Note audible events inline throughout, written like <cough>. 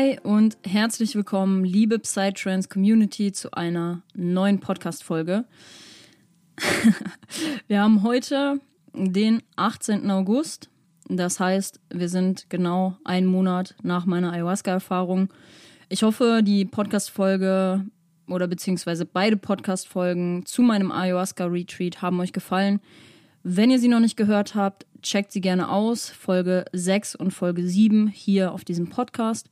Hi und herzlich willkommen, liebe Psytrance Community, zu einer neuen Podcast-Folge. <laughs> wir haben heute den 18. August. Das heißt, wir sind genau einen Monat nach meiner Ayahuasca-Erfahrung. Ich hoffe, die Podcast-Folge oder beziehungsweise beide Podcast-Folgen zu meinem Ayahuasca-Retreat haben euch gefallen. Wenn ihr sie noch nicht gehört habt, checkt sie gerne aus. Folge 6 und Folge 7 hier auf diesem Podcast.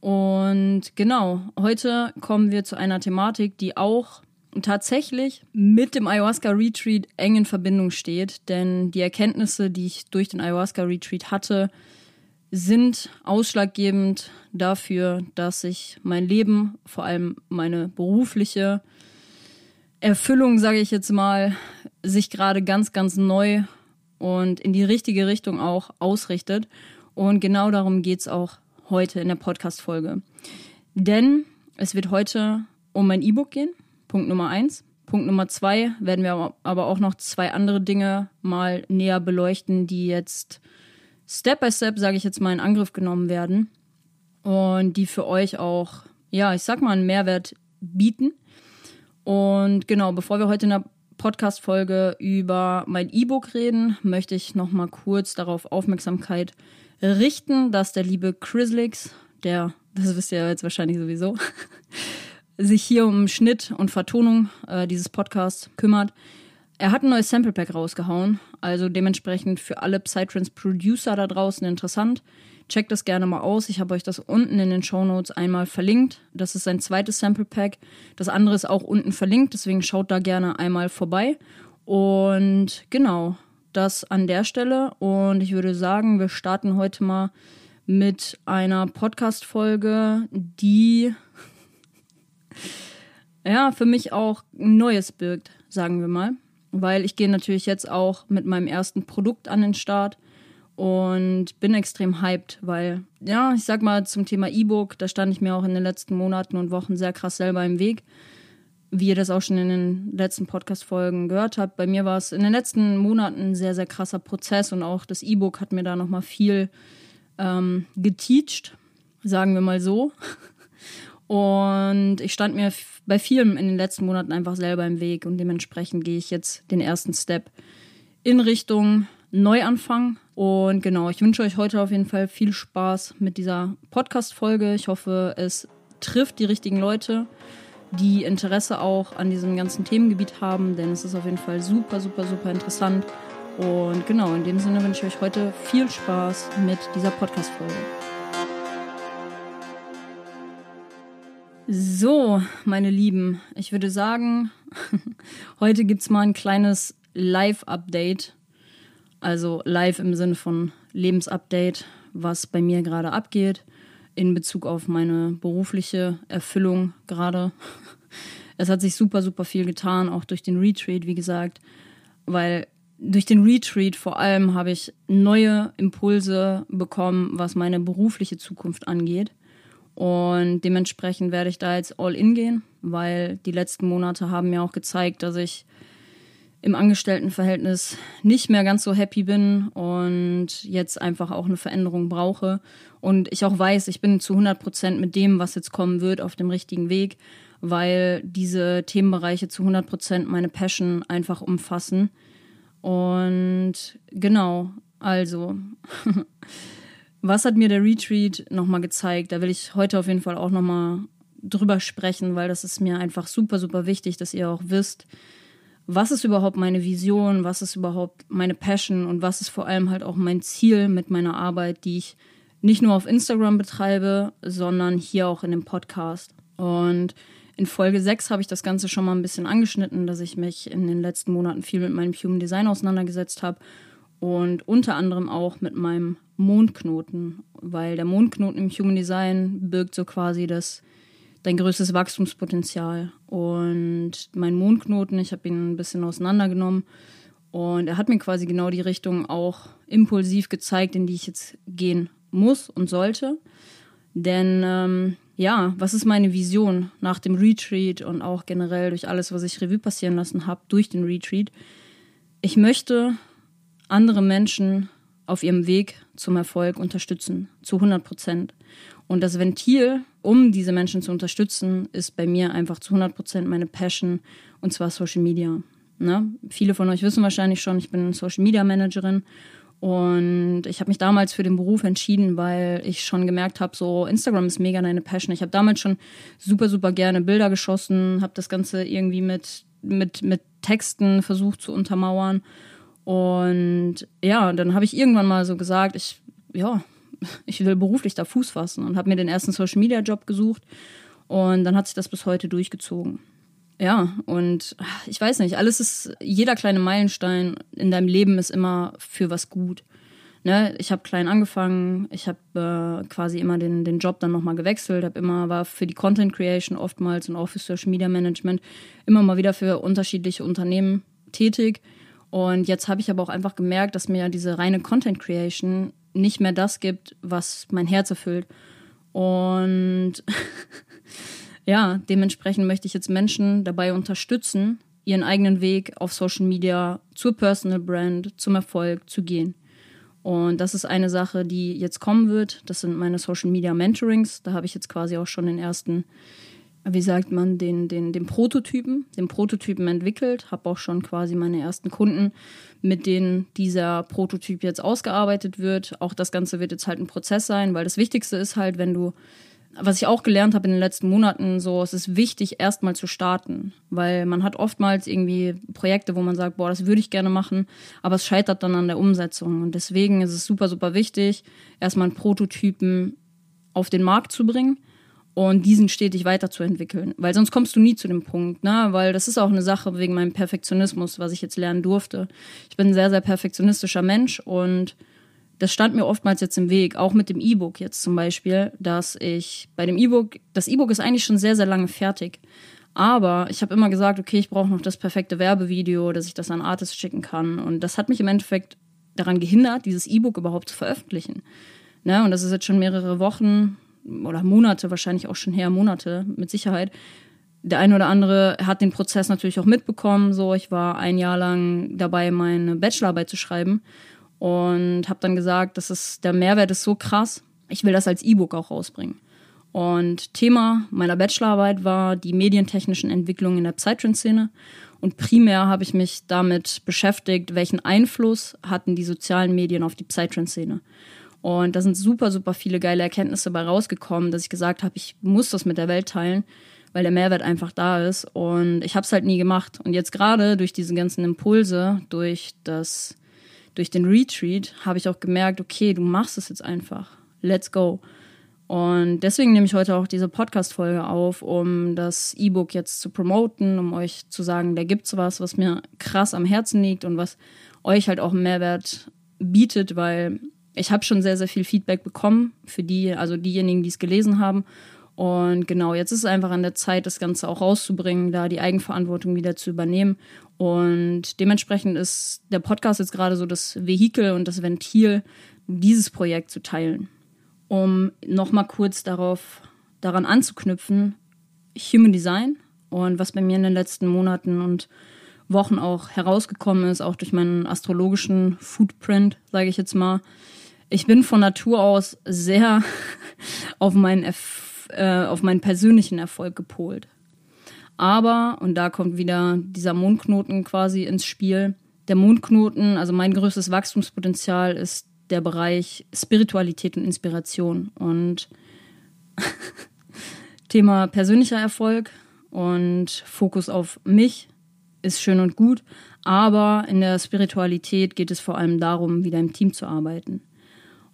Und genau, heute kommen wir zu einer Thematik, die auch tatsächlich mit dem Ayahuasca Retreat eng in Verbindung steht, denn die Erkenntnisse, die ich durch den Ayahuasca Retreat hatte, sind ausschlaggebend dafür, dass sich mein Leben, vor allem meine berufliche Erfüllung, sage ich jetzt mal, sich gerade ganz, ganz neu und in die richtige Richtung auch ausrichtet. Und genau darum geht es auch heute in der Podcast-Folge. Denn es wird heute um mein E-Book gehen, Punkt Nummer eins. Punkt Nummer zwei werden wir aber auch noch zwei andere Dinge mal näher beleuchten, die jetzt Step by Step, sage ich jetzt mal, in Angriff genommen werden und die für euch auch, ja, ich sag mal, einen Mehrwert bieten. Und genau, bevor wir heute in der Podcast-Folge über mein E-Book reden, möchte ich noch mal kurz darauf Aufmerksamkeit richten, dass der liebe Chrislix, der, das wisst ihr jetzt wahrscheinlich sowieso, <laughs> sich hier um Schnitt und Vertonung äh, dieses Podcasts kümmert. Er hat ein neues Sample Pack rausgehauen, also dementsprechend für alle Psytrance Producer da draußen interessant. Checkt das gerne mal aus. Ich habe euch das unten in den Show Notes einmal verlinkt. Das ist sein zweites Sample Pack. Das andere ist auch unten verlinkt, deswegen schaut da gerne einmal vorbei. Und genau, das an der Stelle. Und ich würde sagen, wir starten heute mal mit einer Podcast-Folge, die <laughs> ja für mich auch Neues birgt, sagen wir mal. Weil ich gehe natürlich jetzt auch mit meinem ersten Produkt an den Start und bin extrem hyped, weil, ja, ich sag mal zum Thema E-Book, da stand ich mir auch in den letzten Monaten und Wochen sehr krass selber im Weg. Wie ihr das auch schon in den letzten Podcast-Folgen gehört habt, bei mir war es in den letzten Monaten ein sehr, sehr krasser Prozess und auch das E-Book hat mir da nochmal viel ähm, geteacht, sagen wir mal so. <laughs> Und ich stand mir bei vielem in den letzten Monaten einfach selber im Weg und dementsprechend gehe ich jetzt den ersten Step in Richtung Neuanfang. Und genau, ich wünsche euch heute auf jeden Fall viel Spaß mit dieser Podcast-Folge. Ich hoffe, es trifft die richtigen Leute, die Interesse auch an diesem ganzen Themengebiet haben, denn es ist auf jeden Fall super, super, super interessant. Und genau, in dem Sinne wünsche ich euch heute viel Spaß mit dieser Podcast-Folge. So, meine Lieben, ich würde sagen, <laughs> heute gibt es mal ein kleines Live-Update also live im Sinne von Lebensupdate, was bei mir gerade abgeht in Bezug auf meine berufliche Erfüllung gerade. <laughs> Es hat sich super, super viel getan, auch durch den Retreat, wie gesagt, weil durch den Retreat vor allem habe ich neue Impulse bekommen, was meine berufliche Zukunft angeht. Und dementsprechend werde ich da jetzt all in gehen, weil die letzten Monate haben mir auch gezeigt, dass ich im Angestelltenverhältnis nicht mehr ganz so happy bin und jetzt einfach auch eine Veränderung brauche. Und ich auch weiß, ich bin zu 100 Prozent mit dem, was jetzt kommen wird, auf dem richtigen Weg, weil diese Themenbereiche zu 100 Prozent meine Passion einfach umfassen. Und genau, also, <laughs> was hat mir der Retreat nochmal gezeigt? Da will ich heute auf jeden Fall auch nochmal drüber sprechen, weil das ist mir einfach super, super wichtig, dass ihr auch wisst, was ist überhaupt meine Vision, was ist überhaupt meine Passion und was ist vor allem halt auch mein Ziel mit meiner Arbeit, die ich nicht nur auf Instagram betreibe, sondern hier auch in dem Podcast. Und In Folge 6 habe ich das Ganze schon mal ein bisschen angeschnitten, dass ich mich in den letzten Monaten viel mit meinem Human Design auseinandergesetzt habe und unter anderem auch mit meinem Mondknoten, weil der Mondknoten im Human Design birgt so quasi das dein größtes Wachstumspotenzial. Und mein Mondknoten, ich habe ihn ein bisschen auseinandergenommen und er hat mir quasi genau die Richtung auch impulsiv gezeigt, in die ich jetzt gehen muss und sollte. Denn ähm, ja, was ist meine Vision nach dem Retreat und auch generell durch alles, was ich Revue passieren lassen habe durch den Retreat? Ich möchte andere Menschen auf ihrem Weg zum Erfolg unterstützen, zu 100 Prozent. Und das Ventil, um diese Menschen zu unterstützen, ist bei mir einfach zu 100 Prozent meine Passion, und zwar Social Media. Ne? Viele von euch wissen wahrscheinlich schon, ich bin Social Media Managerin und ich habe mich damals für den Beruf entschieden, weil ich schon gemerkt habe, so Instagram ist mega deine Passion. Ich habe damals schon super, super gerne Bilder geschossen, habe das Ganze irgendwie mit, mit, mit Texten versucht zu untermauern. Und ja, dann habe ich irgendwann mal so gesagt, ich, ja, ich will beruflich da Fuß fassen und habe mir den ersten Social Media Job gesucht. Und dann hat sich das bis heute durchgezogen. Ja, und ich weiß nicht, alles ist, jeder kleine Meilenstein in deinem Leben ist immer für was gut. Ne? Ich habe klein angefangen, ich habe äh, quasi immer den, den Job dann nochmal gewechselt, habe immer, war für die Content Creation oftmals und auch für Social Media Management immer mal wieder für unterschiedliche Unternehmen tätig. Und jetzt habe ich aber auch einfach gemerkt, dass mir diese reine Content Creation nicht mehr das gibt, was mein Herz erfüllt. Und <laughs> ja, dementsprechend möchte ich jetzt Menschen dabei unterstützen, ihren eigenen Weg auf Social Media zur Personal Brand, zum Erfolg zu gehen. Und das ist eine Sache, die jetzt kommen wird. Das sind meine Social Media Mentorings. Da habe ich jetzt quasi auch schon den ersten, wie sagt man, den, den, den Prototypen, den Prototypen entwickelt. Habe auch schon quasi meine ersten Kunden, mit denen dieser Prototyp jetzt ausgearbeitet wird. Auch das Ganze wird jetzt halt ein Prozess sein, weil das Wichtigste ist halt, wenn du was ich auch gelernt habe in den letzten Monaten, so es ist wichtig, erstmal zu starten, weil man hat oftmals irgendwie Projekte, wo man sagt, boah, das würde ich gerne machen, aber es scheitert dann an der Umsetzung. Und deswegen ist es super, super wichtig, erstmal einen Prototypen auf den Markt zu bringen und diesen stetig weiterzuentwickeln, weil sonst kommst du nie zu dem Punkt, ne? Weil das ist auch eine Sache wegen meinem Perfektionismus, was ich jetzt lernen durfte. Ich bin ein sehr, sehr perfektionistischer Mensch und das stand mir oftmals jetzt im Weg, auch mit dem E-Book jetzt zum Beispiel, dass ich bei dem E-Book, das E-Book ist eigentlich schon sehr, sehr lange fertig. Aber ich habe immer gesagt, okay, ich brauche noch das perfekte Werbevideo, dass ich das an Artists schicken kann. Und das hat mich im Endeffekt daran gehindert, dieses E-Book überhaupt zu veröffentlichen. Ne? Und das ist jetzt schon mehrere Wochen oder Monate, wahrscheinlich auch schon her, Monate mit Sicherheit. Der eine oder andere hat den Prozess natürlich auch mitbekommen. So, ich war ein Jahr lang dabei, meine Bachelorarbeit zu schreiben und habe dann gesagt, das ist der Mehrwert ist so krass, ich will das als E-Book auch rausbringen. Und Thema meiner Bachelorarbeit war die medientechnischen Entwicklungen in der Psytrance-Szene. Und primär habe ich mich damit beschäftigt, welchen Einfluss hatten die sozialen Medien auf die Psytrance-Szene. Und da sind super, super viele geile Erkenntnisse bei rausgekommen, dass ich gesagt habe, ich muss das mit der Welt teilen, weil der Mehrwert einfach da ist. Und ich habe es halt nie gemacht. Und jetzt gerade durch diese ganzen Impulse, durch das durch den Retreat habe ich auch gemerkt, okay, du machst es jetzt einfach. Let's go. Und deswegen nehme ich heute auch diese Podcast-Folge auf, um das E-Book jetzt zu promoten, um euch zu sagen, da gibt's was, was mir krass am Herzen liegt und was euch halt auch einen Mehrwert bietet, weil ich habe schon sehr, sehr viel Feedback bekommen für die, also diejenigen, die es gelesen haben. Und genau, jetzt ist es einfach an der Zeit, das Ganze auch rauszubringen, da die Eigenverantwortung wieder zu übernehmen. Und dementsprechend ist der Podcast jetzt gerade so das Vehikel und das Ventil, dieses Projekt zu teilen. Um nochmal kurz darauf, daran anzuknüpfen, Human Design und was bei mir in den letzten Monaten und Wochen auch herausgekommen ist, auch durch meinen astrologischen Footprint, sage ich jetzt mal. Ich bin von Natur aus sehr <laughs> auf meinen Erfolg äh, auf meinen persönlichen Erfolg gepolt. Aber, und da kommt wieder dieser Mondknoten quasi ins Spiel, der Mondknoten, also mein größtes Wachstumspotenzial ist der Bereich Spiritualität und Inspiration. Und <laughs> Thema persönlicher Erfolg und Fokus auf mich ist schön und gut, aber in der Spiritualität geht es vor allem darum, wieder im Team zu arbeiten.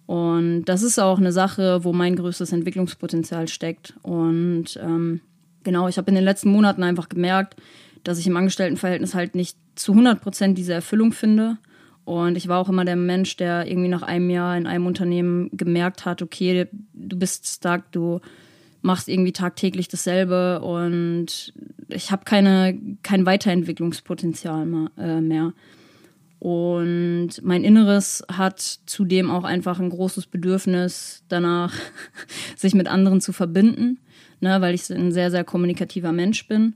Und das ist auch eine Sache, wo mein größtes Entwicklungspotenzial steckt. Und ähm, genau, ich habe in den letzten Monaten einfach gemerkt, dass ich im Angestelltenverhältnis halt nicht zu 100 Prozent diese Erfüllung finde. Und ich war auch immer der Mensch, der irgendwie nach einem Jahr in einem Unternehmen gemerkt hat, okay, du bist stuck, du machst irgendwie tagtäglich dasselbe und ich habe keine, kein Weiterentwicklungspotenzial äh, mehr. Und mein Inneres hat zudem auch einfach ein großes Bedürfnis danach, <laughs> sich mit anderen zu verbinden, ne, weil ich ein sehr, sehr kommunikativer Mensch bin.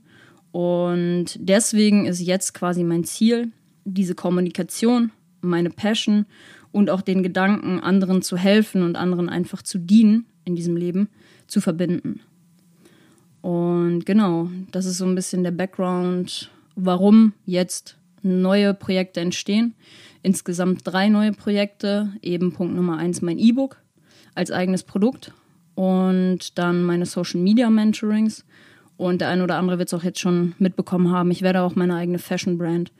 Und deswegen ist jetzt quasi mein Ziel, diese Kommunikation, meine Passion und auch den Gedanken, anderen zu helfen und anderen einfach zu dienen in diesem Leben, zu verbinden. Und genau, das ist so ein bisschen der Background, warum jetzt neue Projekte entstehen. Insgesamt drei neue Projekte. Eben Punkt Nummer eins mein E-Book als eigenes Produkt und dann meine Social Media Mentorings. Und der eine oder andere wird es auch jetzt schon mitbekommen haben. Ich werde auch meine eigene Fashion Brand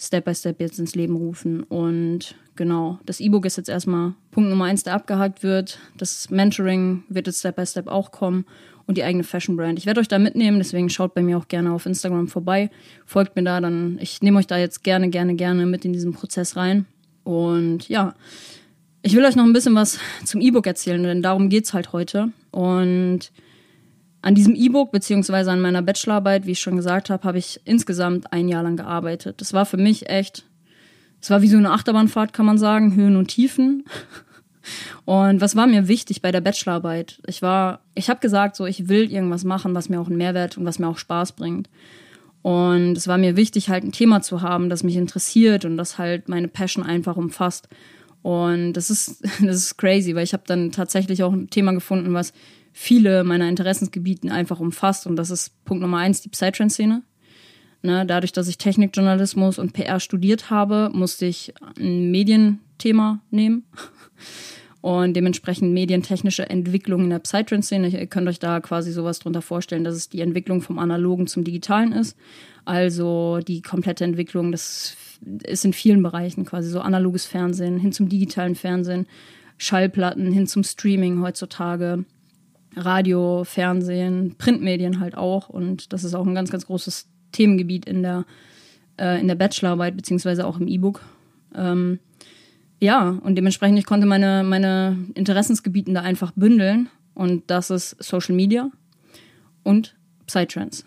Step by Step jetzt ins Leben rufen. Und genau, das E-Book ist jetzt erstmal Punkt Nummer eins, der abgehakt wird. Das Mentoring wird jetzt Step by Step auch kommen und die eigene Fashion Brand. Ich werde euch da mitnehmen, deswegen schaut bei mir auch gerne auf Instagram vorbei. Folgt mir da, dann ich nehme euch da jetzt gerne, gerne, gerne mit in diesen Prozess rein. Und ja, ich will euch noch ein bisschen was zum E-Book erzählen, denn darum geht es halt heute. Und an diesem E-Book beziehungsweise an meiner Bachelorarbeit, wie ich schon gesagt habe, habe ich insgesamt ein Jahr lang gearbeitet. Das war für mich echt, es war wie so eine Achterbahnfahrt, kann man sagen, Höhen und Tiefen. Und was war mir wichtig bei der Bachelorarbeit? Ich war, ich habe gesagt, so ich will irgendwas machen, was mir auch einen Mehrwert und was mir auch Spaß bringt. Und es war mir wichtig, halt ein Thema zu haben, das mich interessiert und das halt meine Passion einfach umfasst. Und das ist, <laughs> das ist crazy, weil ich habe dann tatsächlich auch ein Thema gefunden, was viele meiner Interessensgebieten einfach umfasst. Und das ist Punkt Nummer eins, die Psytrance-Szene. Ne, dadurch, dass ich Technikjournalismus und PR studiert habe, musste ich ein Medienthema nehmen. Und dementsprechend medientechnische Entwicklung in der Psytrance-Szene. Ihr könnt euch da quasi sowas drunter vorstellen, dass es die Entwicklung vom Analogen zum Digitalen ist. Also die komplette Entwicklung, das ist in vielen Bereichen quasi so analoges Fernsehen hin zum digitalen Fernsehen, Schallplatten hin zum Streaming heutzutage, Radio, Fernsehen, Printmedien halt auch. Und das ist auch ein ganz, ganz großes Themengebiet in der, äh, in der Bachelorarbeit, beziehungsweise auch im E-Book. Ähm, ja, und dementsprechend, ich konnte meine, meine Interessensgebieten da einfach bündeln. Und das ist Social Media und Psytrance.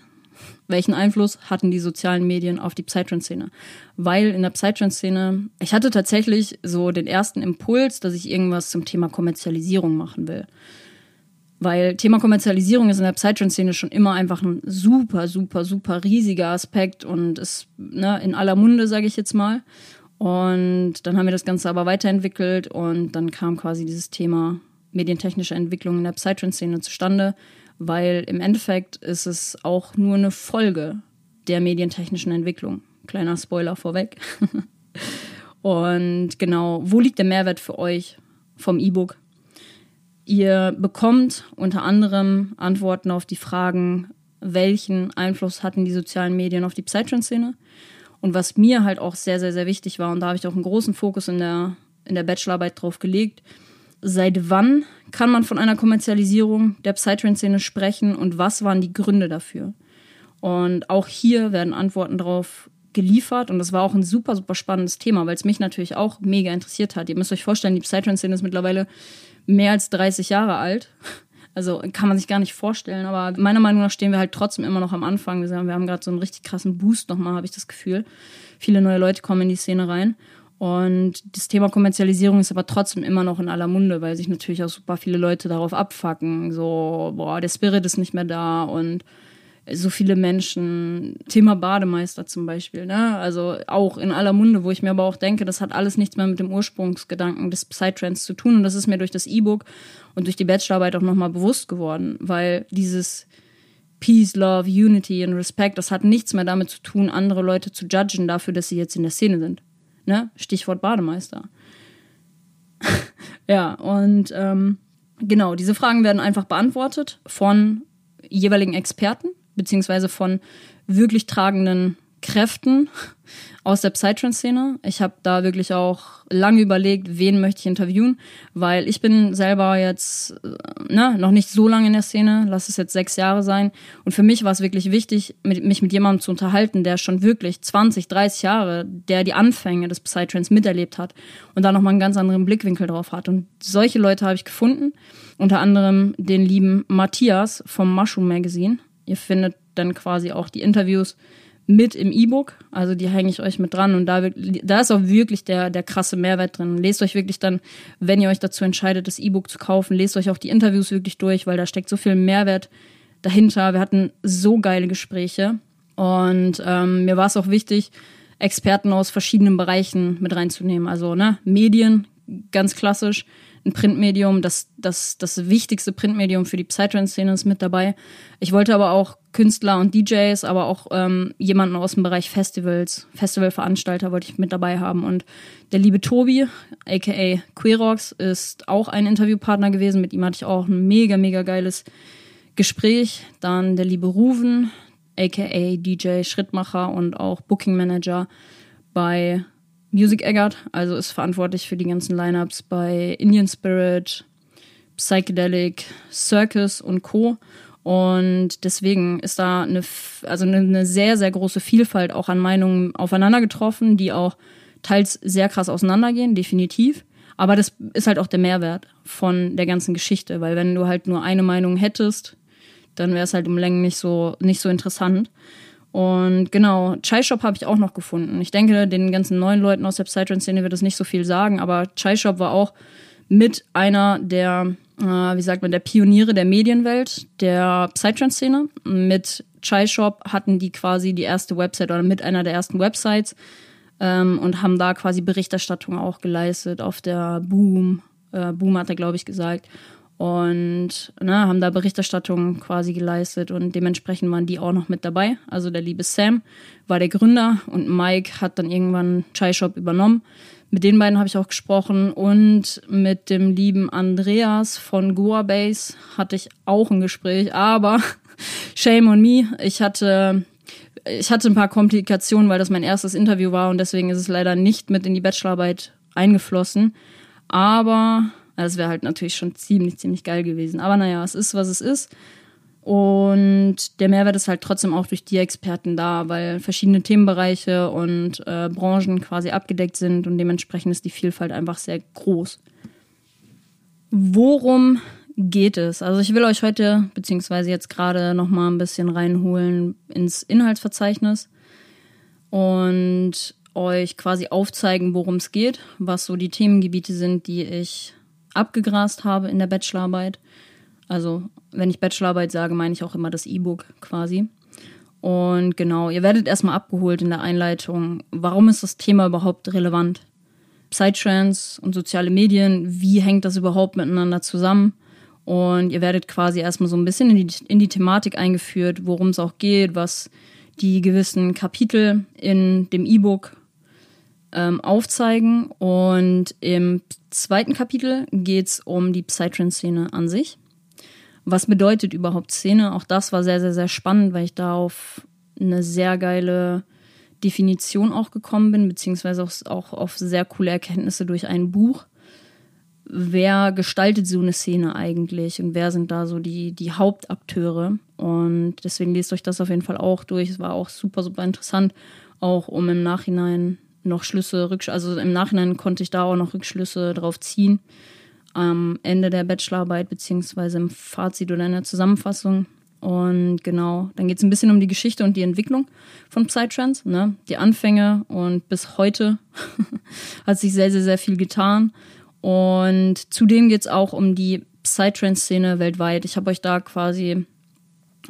Welchen Einfluss hatten die sozialen Medien auf die Psytrance-Szene? Weil in der Psytrance-Szene, ich hatte tatsächlich so den ersten Impuls, dass ich irgendwas zum Thema Kommerzialisierung machen will. Weil Thema Kommerzialisierung ist in der Psytrance-Szene schon immer einfach ein super, super, super riesiger Aspekt und ist ne, in aller Munde, sage ich jetzt mal. Und dann haben wir das Ganze aber weiterentwickelt und dann kam quasi dieses Thema medientechnische Entwicklung in der Psytrance-Szene zustande, weil im Endeffekt ist es auch nur eine Folge der medientechnischen Entwicklung. Kleiner Spoiler vorweg. <laughs> und genau, wo liegt der Mehrwert für euch vom E-Book? Ihr bekommt unter anderem Antworten auf die Fragen, welchen Einfluss hatten die sozialen Medien auf die Psytrance-Szene? Und was mir halt auch sehr, sehr, sehr wichtig war, und da habe ich auch einen großen Fokus in der, in der Bachelorarbeit drauf gelegt, seit wann kann man von einer Kommerzialisierung der Psytrance-Szene sprechen und was waren die Gründe dafür? Und auch hier werden Antworten drauf geliefert und das war auch ein super, super spannendes Thema, weil es mich natürlich auch mega interessiert hat. Ihr müsst euch vorstellen, die Psytrance-Szene ist mittlerweile mehr als 30 Jahre alt. Also kann man sich gar nicht vorstellen, aber meiner Meinung nach stehen wir halt trotzdem immer noch am Anfang. Wir haben gerade so einen richtig krassen Boost nochmal, habe ich das Gefühl. Viele neue Leute kommen in die Szene rein. Und das Thema Kommerzialisierung ist aber trotzdem immer noch in aller Munde, weil sich natürlich auch super viele Leute darauf abfacken. So, boah, der Spirit ist nicht mehr da und so viele Menschen. Thema Bademeister zum Beispiel, ne? Also auch in aller Munde, wo ich mir aber auch denke, das hat alles nichts mehr mit dem Ursprungsgedanken des Psytrance zu tun. Und das ist mir durch das E-Book und durch die Bachelorarbeit auch nochmal bewusst geworden, weil dieses Peace, Love, Unity und Respect, das hat nichts mehr damit zu tun, andere Leute zu judgen dafür, dass sie jetzt in der Szene sind. Ne? Stichwort Bademeister. <laughs> ja, und ähm, genau, diese Fragen werden einfach beantwortet von jeweiligen Experten beziehungsweise von wirklich tragenden Kräften aus der Psytrance-Szene. Ich habe da wirklich auch lange überlegt, wen möchte ich interviewen, weil ich bin selber jetzt äh, ne, noch nicht so lange in der Szene, lass es jetzt sechs Jahre sein. Und für mich war es wirklich wichtig, mich mit jemandem zu unterhalten, der schon wirklich 20, 30 Jahre, der die Anfänge des Psytrance miterlebt hat und da nochmal einen ganz anderen Blickwinkel drauf hat. Und solche Leute habe ich gefunden, unter anderem den lieben Matthias vom Mushroom Magazine. Ihr findet dann quasi auch die Interviews mit im E-Book. Also die hänge ich euch mit dran und da, da ist auch wirklich der, der krasse Mehrwert drin. Lest euch wirklich dann, wenn ihr euch dazu entscheidet, das E-Book zu kaufen, lest euch auch die Interviews wirklich durch, weil da steckt so viel Mehrwert dahinter. Wir hatten so geile Gespräche und ähm, mir war es auch wichtig, Experten aus verschiedenen Bereichen mit reinzunehmen. Also ne, Medien, ganz klassisch, ein Printmedium, das, das, das wichtigste Printmedium für die Psytrance-Szene ist mit dabei. Ich wollte aber auch Künstler und DJs, aber auch ähm, jemanden aus dem Bereich Festivals, Festivalveranstalter wollte ich mit dabei haben. Und der liebe Tobi, aka Queerox, ist auch ein Interviewpartner gewesen. Mit ihm hatte ich auch ein mega, mega geiles Gespräch. Dann der liebe Ruven, aka DJ Schrittmacher und auch Booking Manager bei Music Eggert, also ist verantwortlich für die ganzen Lineups bei Indian Spirit, Psychedelic, Circus und Co. Und deswegen ist da eine, also eine sehr, sehr große Vielfalt auch an Meinungen aufeinander getroffen, die auch teils sehr krass auseinandergehen, definitiv. Aber das ist halt auch der Mehrwert von der ganzen Geschichte, weil wenn du halt nur eine Meinung hättest, dann wäre es halt um Längen nicht so, nicht so interessant. Und genau, Chai Shop habe ich auch noch gefunden. Ich denke, den ganzen neuen Leuten aus der Psytrance-Szene wird das nicht so viel sagen, aber Chai Shop war auch mit einer der, äh, wie sagt man, der Pioniere der Medienwelt, der Psytrance-Szene. Mit Chai Shop hatten die quasi die erste Website oder mit einer der ersten Websites ähm, und haben da quasi Berichterstattung auch geleistet auf der Boom. Äh, Boom hat er, glaube ich, gesagt und ne, haben da Berichterstattung quasi geleistet und dementsprechend waren die auch noch mit dabei. Also der liebe Sam war der Gründer und Mike hat dann irgendwann Chai Shop übernommen. Mit den beiden habe ich auch gesprochen und mit dem lieben Andreas von Goa Base hatte ich auch ein Gespräch, aber <laughs> shame on me, ich hatte ich hatte ein paar Komplikationen, weil das mein erstes Interview war und deswegen ist es leider nicht mit in die Bachelorarbeit eingeflossen. Aber das wäre halt natürlich schon ziemlich, ziemlich geil gewesen. Aber naja, es ist, was es ist. Und der Mehrwert ist halt trotzdem auch durch die Experten da, weil verschiedene Themenbereiche und äh, Branchen quasi abgedeckt sind und dementsprechend ist die Vielfalt einfach sehr groß. Worum geht es? Also ich will euch heute, beziehungsweise jetzt gerade noch mal ein bisschen reinholen ins Inhaltsverzeichnis und euch quasi aufzeigen, worum es geht, was so die Themengebiete sind, die ich abgegrast habe in der Bachelorarbeit. Also, wenn ich Bachelorarbeit sage, meine ich auch immer das E-Book quasi. Und genau, ihr werdet erstmal abgeholt in der Einleitung. Warum ist das Thema überhaupt relevant? Psytrance und soziale Medien, wie hängt das überhaupt miteinander zusammen? Und ihr werdet quasi erstmal so ein bisschen in die, in die Thematik eingeführt, worum es auch geht, was die gewissen Kapitel in dem E-Book ähm, aufzeigen. Und im zweiten Kapitel geht es um die Psytrance-Szene an sich. Was bedeutet überhaupt Szene? Auch das war sehr, sehr, sehr spannend, weil ich da auf eine sehr geile Definition auch gekommen bin, beziehungsweise auch, auch auf sehr coole Erkenntnisse durch ein Buch. Wer gestaltet so eine Szene eigentlich und wer sind da so die, die Hauptakteure? Und deswegen lest euch das auf jeden Fall auch durch. Es war auch super, super interessant, auch um im Nachhinein noch Schlüsse, also im Nachhinein konnte ich da auch noch Rückschlüsse drauf ziehen. Am Ende der Bachelorarbeit, beziehungsweise im Fazit oder in der Zusammenfassung. Und genau, dann geht es ein bisschen um die Geschichte und die Entwicklung von Psytrance, ne? Die Anfänge und bis heute <laughs> hat sich sehr, sehr, sehr viel getan. Und zudem geht es auch um die Psytrance-Szene weltweit. Ich habe euch da quasi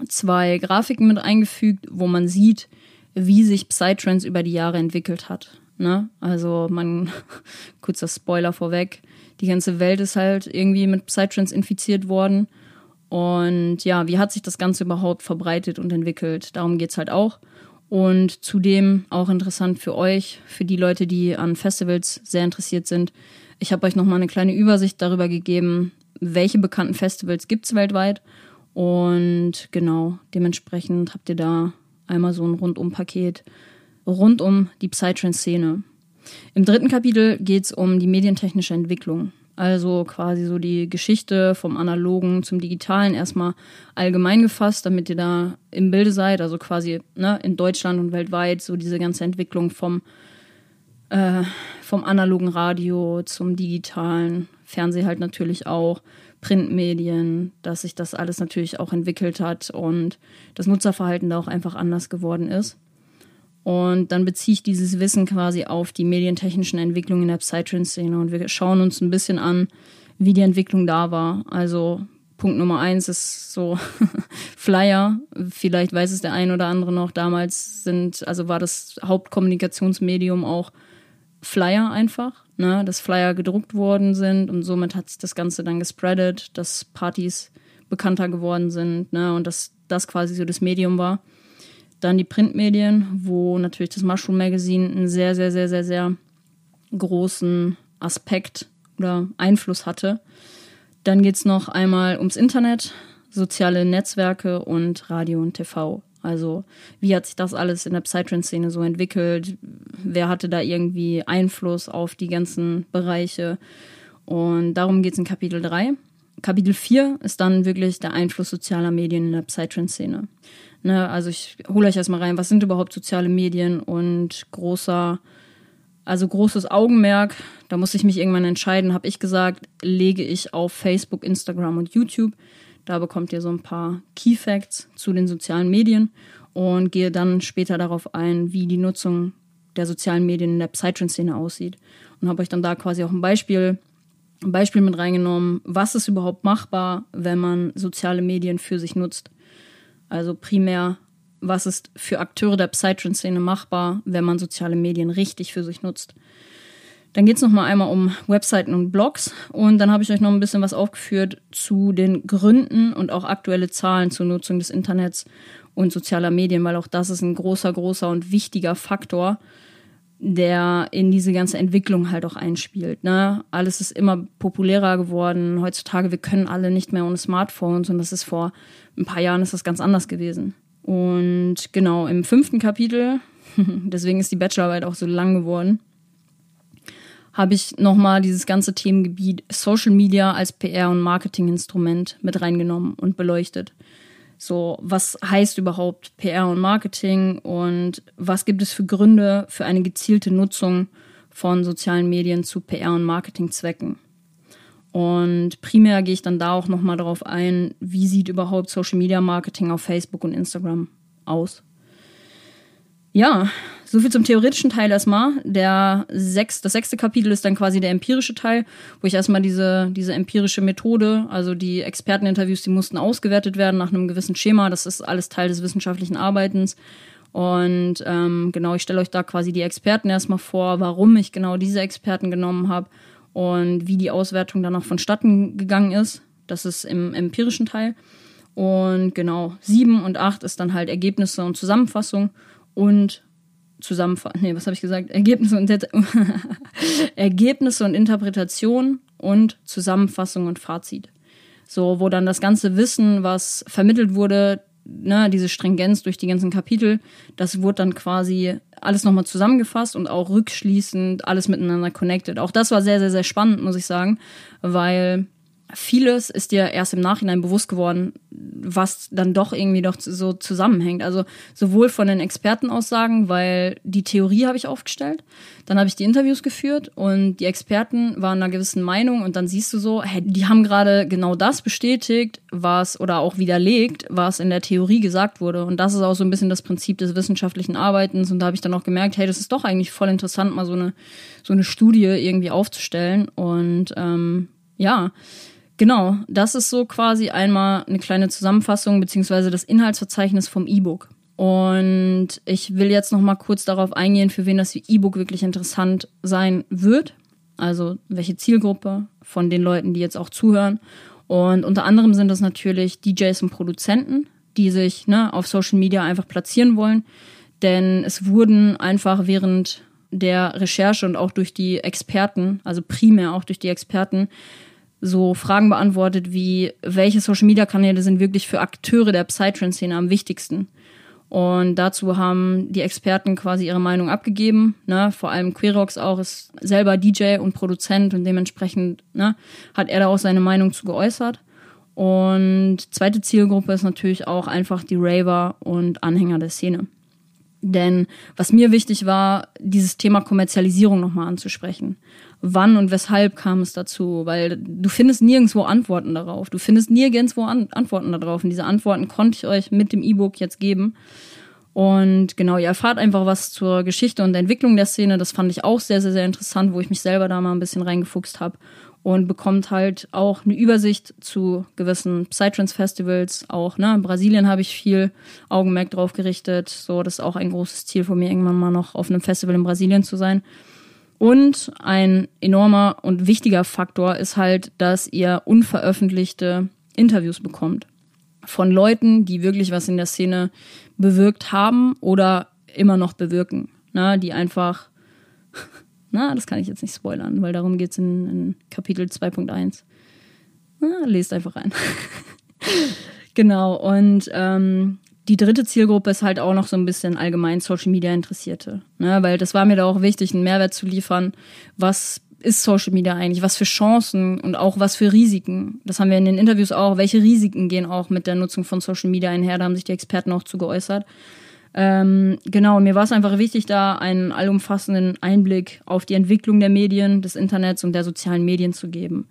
zwei Grafiken mit eingefügt, wo man sieht, wie sich Psytrance über die Jahre entwickelt hat. Ne? Also man, <laughs> kurzer Spoiler vorweg, die ganze Welt ist halt irgendwie mit Psytrance infiziert worden. Und ja, wie hat sich das Ganze überhaupt verbreitet und entwickelt? Darum geht es halt auch. Und zudem auch interessant für euch, für die Leute, die an Festivals sehr interessiert sind. Ich habe euch nochmal eine kleine Übersicht darüber gegeben, welche bekannten Festivals gibt es weltweit. Und genau, dementsprechend habt ihr da einmal so ein Rundumpaket rund um die Psytrance-Szene. Im dritten Kapitel geht es um die medientechnische Entwicklung. Also quasi so die Geschichte vom Analogen zum Digitalen erstmal allgemein gefasst, damit ihr da im Bilde seid. Also quasi ne, in Deutschland und weltweit so diese ganze Entwicklung vom, äh, vom analogen Radio zum digitalen, Fernseh halt natürlich auch, Printmedien, dass sich das alles natürlich auch entwickelt hat und das Nutzerverhalten da auch einfach anders geworden ist. Und dann beziehe ich dieses Wissen quasi auf die medientechnischen Entwicklungen in der Psytrance-Szene. Und wir schauen uns ein bisschen an, wie die Entwicklung da war. Also Punkt Nummer eins ist so <laughs> Flyer. Vielleicht weiß es der ein oder andere noch. Damals sind, also war das Hauptkommunikationsmedium auch Flyer einfach, ne? dass Flyer gedruckt worden sind und somit hat sich das Ganze dann gespreadet, dass Partys bekannter geworden sind ne? und dass das quasi so das Medium war. Dann die Printmedien, wo natürlich das Mushroom Magazine einen sehr, sehr, sehr, sehr, sehr großen Aspekt oder Einfluss hatte. Dann geht es noch einmal ums Internet, soziale Netzwerke und Radio und TV. Also wie hat sich das alles in der Psytrance-Szene so entwickelt? Wer hatte da irgendwie Einfluss auf die ganzen Bereiche? Und darum geht es in Kapitel 3. Kapitel 4 ist dann wirklich der Einfluss sozialer Medien in der Psytrance-Szene. Ne, also ich hole euch erstmal rein, was sind überhaupt soziale Medien und großer, also großes Augenmerk, da muss ich mich irgendwann entscheiden, habe ich gesagt, lege ich auf Facebook, Instagram und YouTube. Da bekommt ihr so ein paar Key Facts zu den sozialen Medien und gehe dann später darauf ein, wie die Nutzung der sozialen Medien in der Psytrance-Szene aussieht. Und habe euch dann da quasi auch ein Beispiel, ein Beispiel mit reingenommen, was ist überhaupt machbar, wenn man soziale Medien für sich nutzt. Also primär, was ist für Akteure der Psytrance-Szene machbar, wenn man soziale Medien richtig für sich nutzt. Dann geht es nochmal einmal um Webseiten und Blogs und dann habe ich euch noch ein bisschen was aufgeführt zu den Gründen und auch aktuelle Zahlen zur Nutzung des Internets und sozialer Medien, weil auch das ist ein großer, großer und wichtiger Faktor, der in diese ganze Entwicklung halt auch einspielt. Ne? Alles ist immer populärer geworden. Heutzutage, wir können alle nicht mehr ohne Smartphones und das ist vor ein paar Jahren ist das ganz anders gewesen. Und genau, im fünften Kapitel, <laughs> deswegen ist die Bachelorarbeit auch so lang geworden, habe ich nochmal dieses ganze Themengebiet Social Media als PR- und Marketinginstrument mit reingenommen und beleuchtet. So, was heißt überhaupt PR und Marketing und was gibt es für Gründe für eine gezielte Nutzung von sozialen Medien zu PR- und Marketingzwecken? Und primär gehe ich dann da auch nochmal darauf ein, wie sieht überhaupt Social Media Marketing auf Facebook und Instagram aus. Ja, soviel zum theoretischen Teil erstmal. Der sechs, das sechste Kapitel ist dann quasi der empirische Teil, wo ich erstmal diese, diese empirische Methode, also die Experteninterviews, die mussten ausgewertet werden nach einem gewissen Schema. Das ist alles Teil des wissenschaftlichen Arbeitens. Und ähm, genau, ich stelle euch da quasi die Experten erstmal vor, warum ich genau diese Experten genommen habe und wie die Auswertung dann noch vonstatten gegangen ist. Das ist im empirischen Teil. Und genau, sieben und acht ist dann halt Ergebnisse und Zusammenfassung und Zusammenfassung, nee, was habe ich gesagt? Ergebnisse und <laughs> Ergebnisse und Interpretation und Zusammenfassung und Fazit. So, wo dann das ganze Wissen, was vermittelt wurde, ne, diese Stringenz durch die ganzen Kapitel, das wurde dann quasi alles nochmal zusammengefasst und auch rückschließend alles miteinander connected. Auch das war sehr, sehr, sehr spannend, muss ich sagen, weil vieles ist dir erst im Nachhinein bewusst geworden, was dann doch irgendwie doch so zusammenhängt. Also sowohl von den Expertenaussagen, weil die Theorie habe ich aufgestellt, dann habe ich die Interviews geführt und die Experten waren einer gewissen Meinung und dann siehst du so, hey, die haben gerade genau das bestätigt, was oder auch widerlegt, was in der Theorie gesagt wurde. Und das ist auch so ein bisschen das Prinzip des wissenschaftlichen Arbeitens. Und da habe ich dann auch gemerkt, hey, das ist doch eigentlich voll interessant, mal so eine so eine Studie irgendwie aufzustellen. Und ähm, ja, Genau, das ist so quasi einmal eine kleine Zusammenfassung beziehungsweise das Inhaltsverzeichnis vom E-Book. Und ich will jetzt noch mal kurz darauf eingehen, für wen das E-Book wirklich interessant sein wird. Also welche Zielgruppe von den Leuten, die jetzt auch zuhören. Und unter anderem sind das natürlich DJs und Produzenten, die sich ne, auf Social Media einfach platzieren wollen. Denn es wurden einfach während der Recherche und auch durch die Experten, also primär auch durch die Experten, so Fragen beantwortet wie, welche Social-Media-Kanäle sind wirklich für Akteure der Psytrance-Szene am wichtigsten? Und dazu haben die Experten quasi ihre Meinung abgegeben. Ne? Vor allem Querox auch ist selber DJ und Produzent und dementsprechend ne, hat er da auch seine Meinung zu geäußert. Und zweite Zielgruppe ist natürlich auch einfach die Raver und Anhänger der Szene. Denn was mir wichtig war, dieses Thema Kommerzialisierung nochmal anzusprechen. Wann und weshalb kam es dazu? Weil du findest nirgendwo Antworten darauf. Du findest nirgendwo An Antworten darauf. Und diese Antworten konnte ich euch mit dem E-Book jetzt geben. Und genau, ihr erfahrt einfach was zur Geschichte und Entwicklung der Szene. Das fand ich auch sehr, sehr, sehr interessant, wo ich mich selber da mal ein bisschen reingefuchst habe und bekommt halt auch eine Übersicht zu gewissen Psytrance-Festivals. Auch ne, in Brasilien habe ich viel Augenmerk drauf gerichtet. So, das ist auch ein großes Ziel von mir, irgendwann mal noch auf einem Festival in Brasilien zu sein. Und ein enormer und wichtiger Faktor ist halt, dass ihr unveröffentlichte Interviews bekommt. Von Leuten, die wirklich was in der Szene bewirkt haben oder immer noch bewirken. Ne, die einfach <laughs> na, das kann ich jetzt nicht spoilern, weil darum geht es in, in, Kapitel 2.1. Lest einfach rein. <laughs> genau, und ähm, die dritte Zielgruppe ist halt auch noch so ein bisschen allgemein Social Media Interessierte. Ne? Weil das war mir da auch wichtig, einen Mehrwert zu liefern. Was ist Social Media eigentlich? Was für Chancen und auch was für Risiken? Das haben wir in den Interviews auch. Welche Risiken gehen auch mit der Nutzung von Social Media einher? Da haben sich die Experten auch zu geäußert. Ähm, genau, mir war es einfach wichtig, da einen allumfassenden Einblick auf die Entwicklung der Medien, des Internets und der sozialen Medien zu geben.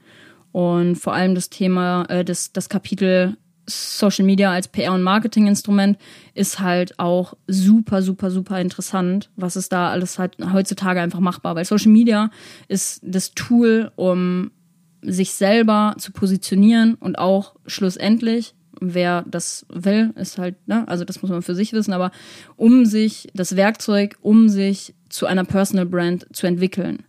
Und vor allem das Thema, äh, das, das Kapitel Social Media als PR- und Marketinginstrument ist halt auch super, super, super interessant, was ist da alles halt heutzutage einfach machbar. Weil Social Media ist das Tool, um sich selber zu positionieren und auch schlussendlich wer das will, ist halt, ne, also das muss man für sich wissen, aber um sich, das Werkzeug, um sich zu einer Personal Brand zu entwickeln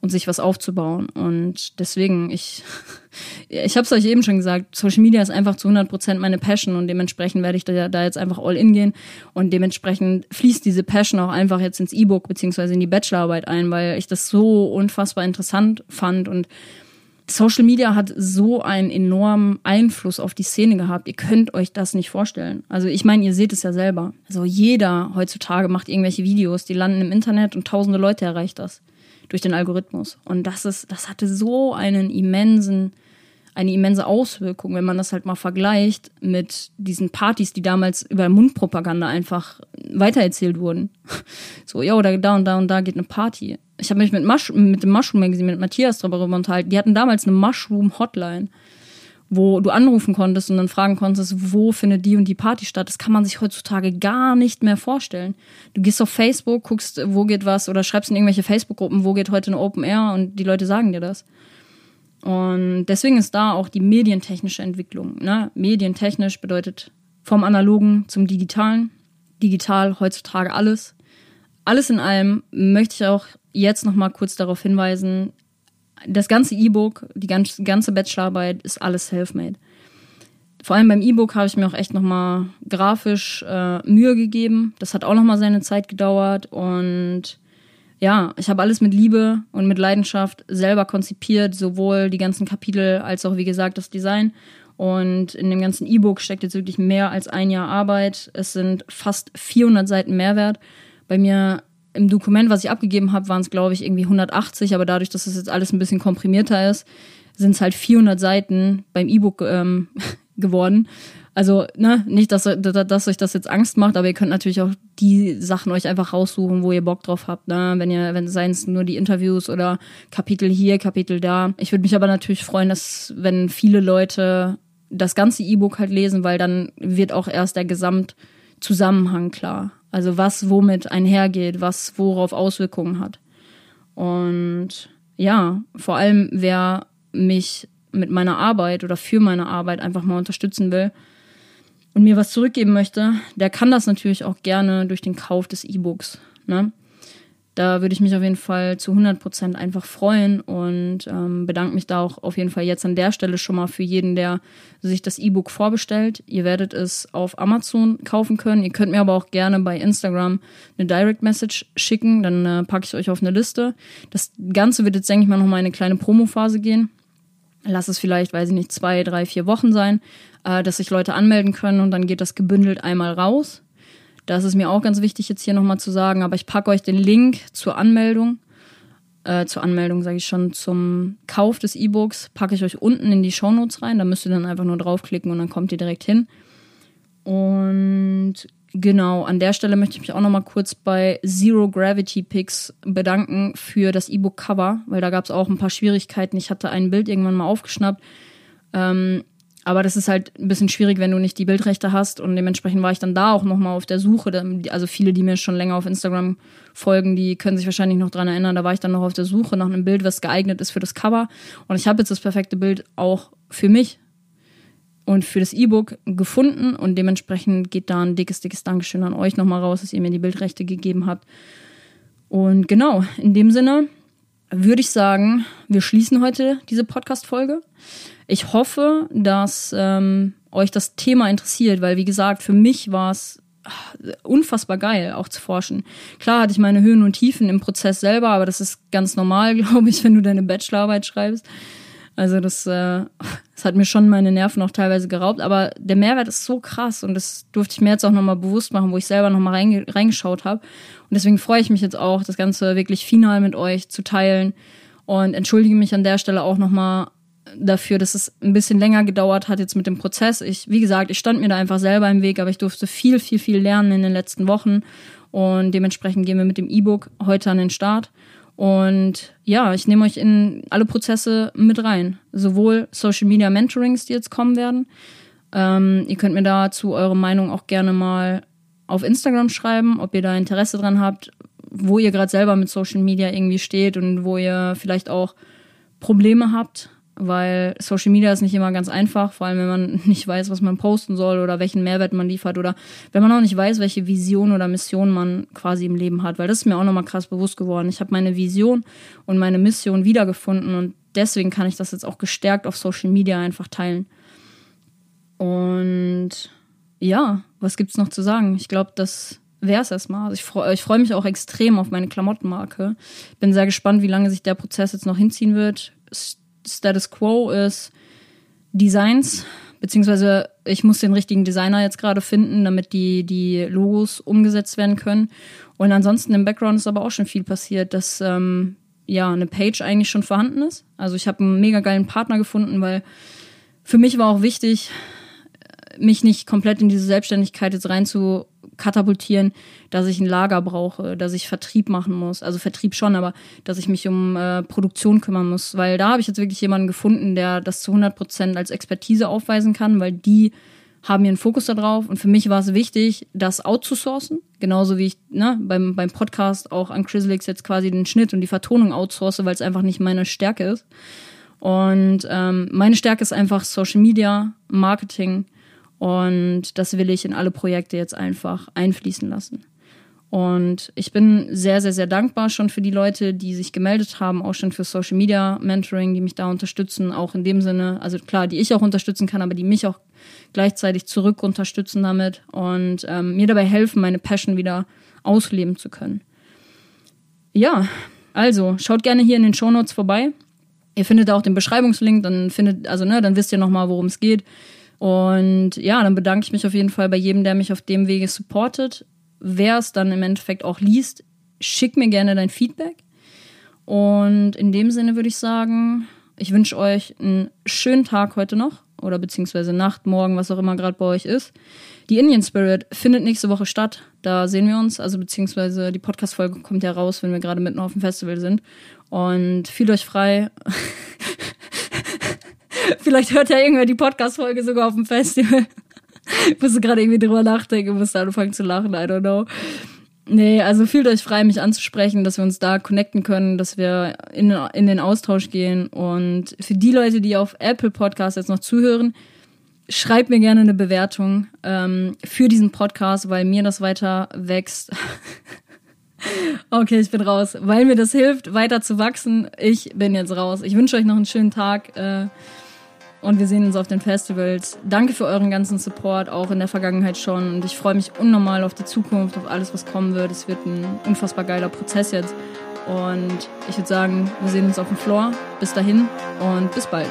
und sich was aufzubauen. Und deswegen, ich, <laughs> ich habe es euch eben schon gesagt, Social Media ist einfach zu 100% meine Passion und dementsprechend werde ich da, da jetzt einfach all in gehen und dementsprechend fließt diese Passion auch einfach jetzt ins E-Book beziehungsweise in die Bachelorarbeit ein, weil ich das so unfassbar interessant fand und Social Media hat so einen enormen Einfluss auf die Szene gehabt. Ihr könnt euch das nicht vorstellen. Also ich meine, ihr seht es ja selber. Also jeder heutzutage macht irgendwelche Videos, die landen im Internet und tausende Leute erreicht das durch den Algorithmus. Und das ist, das hatte so einen immensen, eine immense Auswirkung, wenn man das halt mal vergleicht mit diesen Partys, die damals über Mundpropaganda einfach weitererzählt wurden. <laughs> So, ja, oder da und da und da geht eine Party ich habe mich mit, Mush mit dem Mushroom Magazine, mit Matthias darüber unterhalten. Die hatten damals eine Mushroom Hotline, wo du anrufen konntest und dann fragen konntest, wo findet die und die Party statt. Das kann man sich heutzutage gar nicht mehr vorstellen. Du gehst auf Facebook, guckst, wo geht was oder schreibst in irgendwelche Facebook-Gruppen, wo geht heute eine Open Air und die Leute sagen dir das. Und deswegen ist da auch die medientechnische Entwicklung. Ne? Medientechnisch bedeutet vom Analogen zum Digitalen. Digital heutzutage alles. Alles in allem möchte ich auch jetzt noch mal kurz darauf hinweisen, das ganze E-Book, die ganze, Bachelorarbeit ist alles self-made. Vor allem beim E-Book habe ich mir auch echt noch mal grafisch äh, Mühe gegeben. Das hat auch noch mal seine Zeit gedauert und ja, ich habe alles mit Liebe und mit Leidenschaft selber konzipiert, sowohl die ganzen Kapitel als auch wie gesagt das Design. Und in dem ganzen E-Book steckt jetzt wirklich mehr als ein Jahr Arbeit. Es sind fast 400 Seiten Mehrwert. Bei mir im Dokument, was ich abgegeben habe, waren es, glaube ich, irgendwie 180, aber dadurch, dass es jetzt alles ein bisschen komprimierter ist, sind es halt 400 Seiten beim E-Book ähm, geworden. Also, ne, nicht, dass, dass euch das jetzt Angst macht, aber ihr könnt natürlich auch die Sachen euch einfach raussuchen, wo ihr Bock drauf habt, ne? Wenn ihr, wenn seien es nur die Interviews oder Kapitel hier, Kapitel da. Ich würde mich aber natürlich freuen, dass, wenn viele Leute das ganze E-Book halt lesen, weil dann wird auch erst der Gesamtzusammenhang klar. Also was womit einhergeht, was worauf Auswirkungen hat. Und ja, vor allem wer mich mit meiner Arbeit oder für meine Arbeit einfach mal unterstützen will und mir was zurückgeben möchte, der kann das natürlich auch gerne durch den Kauf des E-Books. Ne? Da würde ich mich auf jeden Fall zu 100 Prozent einfach freuen und ähm, bedanke mich da auch auf jeden Fall jetzt an der Stelle schon mal für jeden, der sich das E-Book vorbestellt. Ihr werdet es auf Amazon kaufen können. Ihr könnt mir aber auch gerne bei Instagram eine Direct Message schicken. Dann äh, packe ich euch auf eine Liste. Das Ganze wird jetzt, denke ich mal, nochmal eine kleine Promophase gehen. Lass es vielleicht, weiß ich nicht, zwei, drei, vier Wochen sein, äh, dass sich Leute anmelden können und dann geht das gebündelt einmal raus. Das ist mir auch ganz wichtig jetzt hier nochmal zu sagen, aber ich packe euch den Link zur Anmeldung, äh, zur Anmeldung sage ich schon, zum Kauf des E-Books, packe ich euch unten in die Shownotes rein. Da müsst ihr dann einfach nur draufklicken und dann kommt ihr direkt hin. Und genau, an der Stelle möchte ich mich auch nochmal kurz bei Zero Gravity Picks bedanken für das E-Book-Cover, weil da gab es auch ein paar Schwierigkeiten. Ich hatte ein Bild irgendwann mal aufgeschnappt. Ähm, aber das ist halt ein bisschen schwierig, wenn du nicht die Bildrechte hast. Und dementsprechend war ich dann da auch nochmal auf der Suche. Also viele, die mir schon länger auf Instagram folgen, die können sich wahrscheinlich noch dran erinnern. Da war ich dann noch auf der Suche nach einem Bild, was geeignet ist für das Cover. Und ich habe jetzt das perfekte Bild auch für mich und für das E-Book gefunden. Und dementsprechend geht da ein dickes, dickes Dankeschön an euch nochmal raus, dass ihr mir die Bildrechte gegeben habt. Und genau, in dem Sinne würde ich sagen, wir schließen heute diese Podcast-Folge. Ich hoffe, dass ähm, euch das Thema interessiert, weil wie gesagt, für mich war es ah, unfassbar geil, auch zu forschen. Klar hatte ich meine Höhen und Tiefen im Prozess selber, aber das ist ganz normal, <laughs> glaube ich, wenn du deine Bachelorarbeit schreibst. Also das, äh, <laughs> das hat mir schon meine Nerven auch teilweise geraubt, aber der Mehrwert ist so krass und das durfte ich mir jetzt auch nochmal bewusst machen, wo ich selber nochmal reinge reingeschaut habe. Und deswegen freue ich mich jetzt auch, das Ganze wirklich final mit euch zu teilen und entschuldige mich an der Stelle auch nochmal dafür, dass es ein bisschen länger gedauert hat jetzt mit dem Prozess. Ich, wie gesagt, ich stand mir da einfach selber im Weg, aber ich durfte viel, viel, viel lernen in den letzten Wochen und dementsprechend gehen wir mit dem E-Book heute an den Start. Und ja, ich nehme euch in alle Prozesse mit rein. Sowohl Social Media Mentorings, die jetzt kommen werden. Ähm, ihr könnt mir dazu eure Meinung auch gerne mal auf Instagram schreiben, ob ihr da Interesse dran habt, wo ihr gerade selber mit Social Media irgendwie steht und wo ihr vielleicht auch Probleme habt weil Social Media ist nicht immer ganz einfach, vor allem wenn man <laughs> nicht weiß, was man posten soll oder welchen Mehrwert man liefert oder wenn man auch nicht weiß, welche Vision oder Mission man quasi im Leben hat, weil das ist mir auch nochmal krass bewusst geworden. Ich habe meine Vision und meine Mission wiedergefunden und deswegen kann ich das jetzt auch gestärkt auf Social Media einfach teilen. Und ja, was gibt's noch zu sagen? Ich glaube, das wäre es erstmal. Also ich freue freu mich auch extrem auf meine Klamottenmarke. Bin sehr gespannt, wie lange sich der Prozess jetzt noch hinziehen wird Status Quo ist Designs, beziehungsweise ich muss den richtigen Designer jetzt gerade finden, damit die, die Logos umgesetzt werden können. Und ansonsten im Background ist aber auch schon viel passiert, dass ähm, ja eine Page eigentlich schon vorhanden ist. Also ich habe einen mega geilen Partner gefunden, weil für mich war auch wichtig, mich nicht komplett in diese Selbstständigkeit jetzt rein zu katapultieren, dass ich ein Lager brauche, dass ich Vertrieb machen muss. Also Vertrieb schon, aber dass ich mich um äh, Produktion kümmern muss. Weil da habe ich jetzt wirklich jemanden gefunden, der das zu 100 Prozent als Expertise aufweisen kann, weil die haben ihren Fokus darauf. Und für mich war es wichtig, das outzusourcen. Genauso wie ich ne, beim, beim Podcast auch an Chrislix jetzt quasi den Schnitt und die Vertonung outsource, weil es einfach nicht meine Stärke ist. Und ähm, meine Stärke ist einfach Social Media, Marketing und das will ich in alle Projekte jetzt einfach einfließen lassen. Und ich bin sehr, sehr, sehr dankbar schon für die Leute, die sich gemeldet haben, auch schon für Social Media Mentoring, die mich da unterstützen, auch in dem Sinne, also klar, die ich auch unterstützen kann, aber die mich auch gleichzeitig zurück unterstützen damit und ähm, mir dabei helfen, meine Passion wieder ausleben zu können. Ja, also schaut gerne hier in den Show Notes vorbei. Ihr findet auch den Beschreibungslink, dann findet, also ne, dann wisst ihr nochmal, worum es geht. Und ja, dann bedanke ich mich auf jeden Fall bei jedem, der mich auf dem Wege supportet. Wer es dann im Endeffekt auch liest, schick mir gerne dein Feedback. Und in dem Sinne würde ich sagen, ich wünsche euch einen schönen Tag heute noch oder beziehungsweise Nacht, Morgen, was auch immer gerade bei euch ist. Die Indian Spirit findet nächste Woche statt. Da sehen wir uns. Also beziehungsweise die Podcast-Folge kommt ja raus, wenn wir gerade mitten auf dem Festival sind. Und fühlt euch frei. <laughs> Vielleicht hört ja irgendwer die Podcast-Folge sogar auf dem Festival. ich musste gerade irgendwie drüber nachdenken, musste anfangen zu lachen, I don't know. Nee, also fühlt euch frei, mich anzusprechen, dass wir uns da connecten können, dass wir in, in den Austausch gehen. Und für die Leute, die auf Apple Podcast jetzt noch zuhören, schreibt mir gerne eine Bewertung ähm, für diesen Podcast, weil mir das weiter wächst. <laughs> okay, ich bin raus. Weil mir das hilft, weiter zu wachsen. Ich bin jetzt raus. Ich wünsche euch noch einen schönen Tag. Äh, und wir sehen uns auf den Festivals. Danke für euren ganzen Support, auch in der Vergangenheit schon. Und ich freue mich unnormal auf die Zukunft, auf alles, was kommen wird. Es wird ein unfassbar geiler Prozess jetzt. Und ich würde sagen, wir sehen uns auf dem Floor. Bis dahin und bis bald.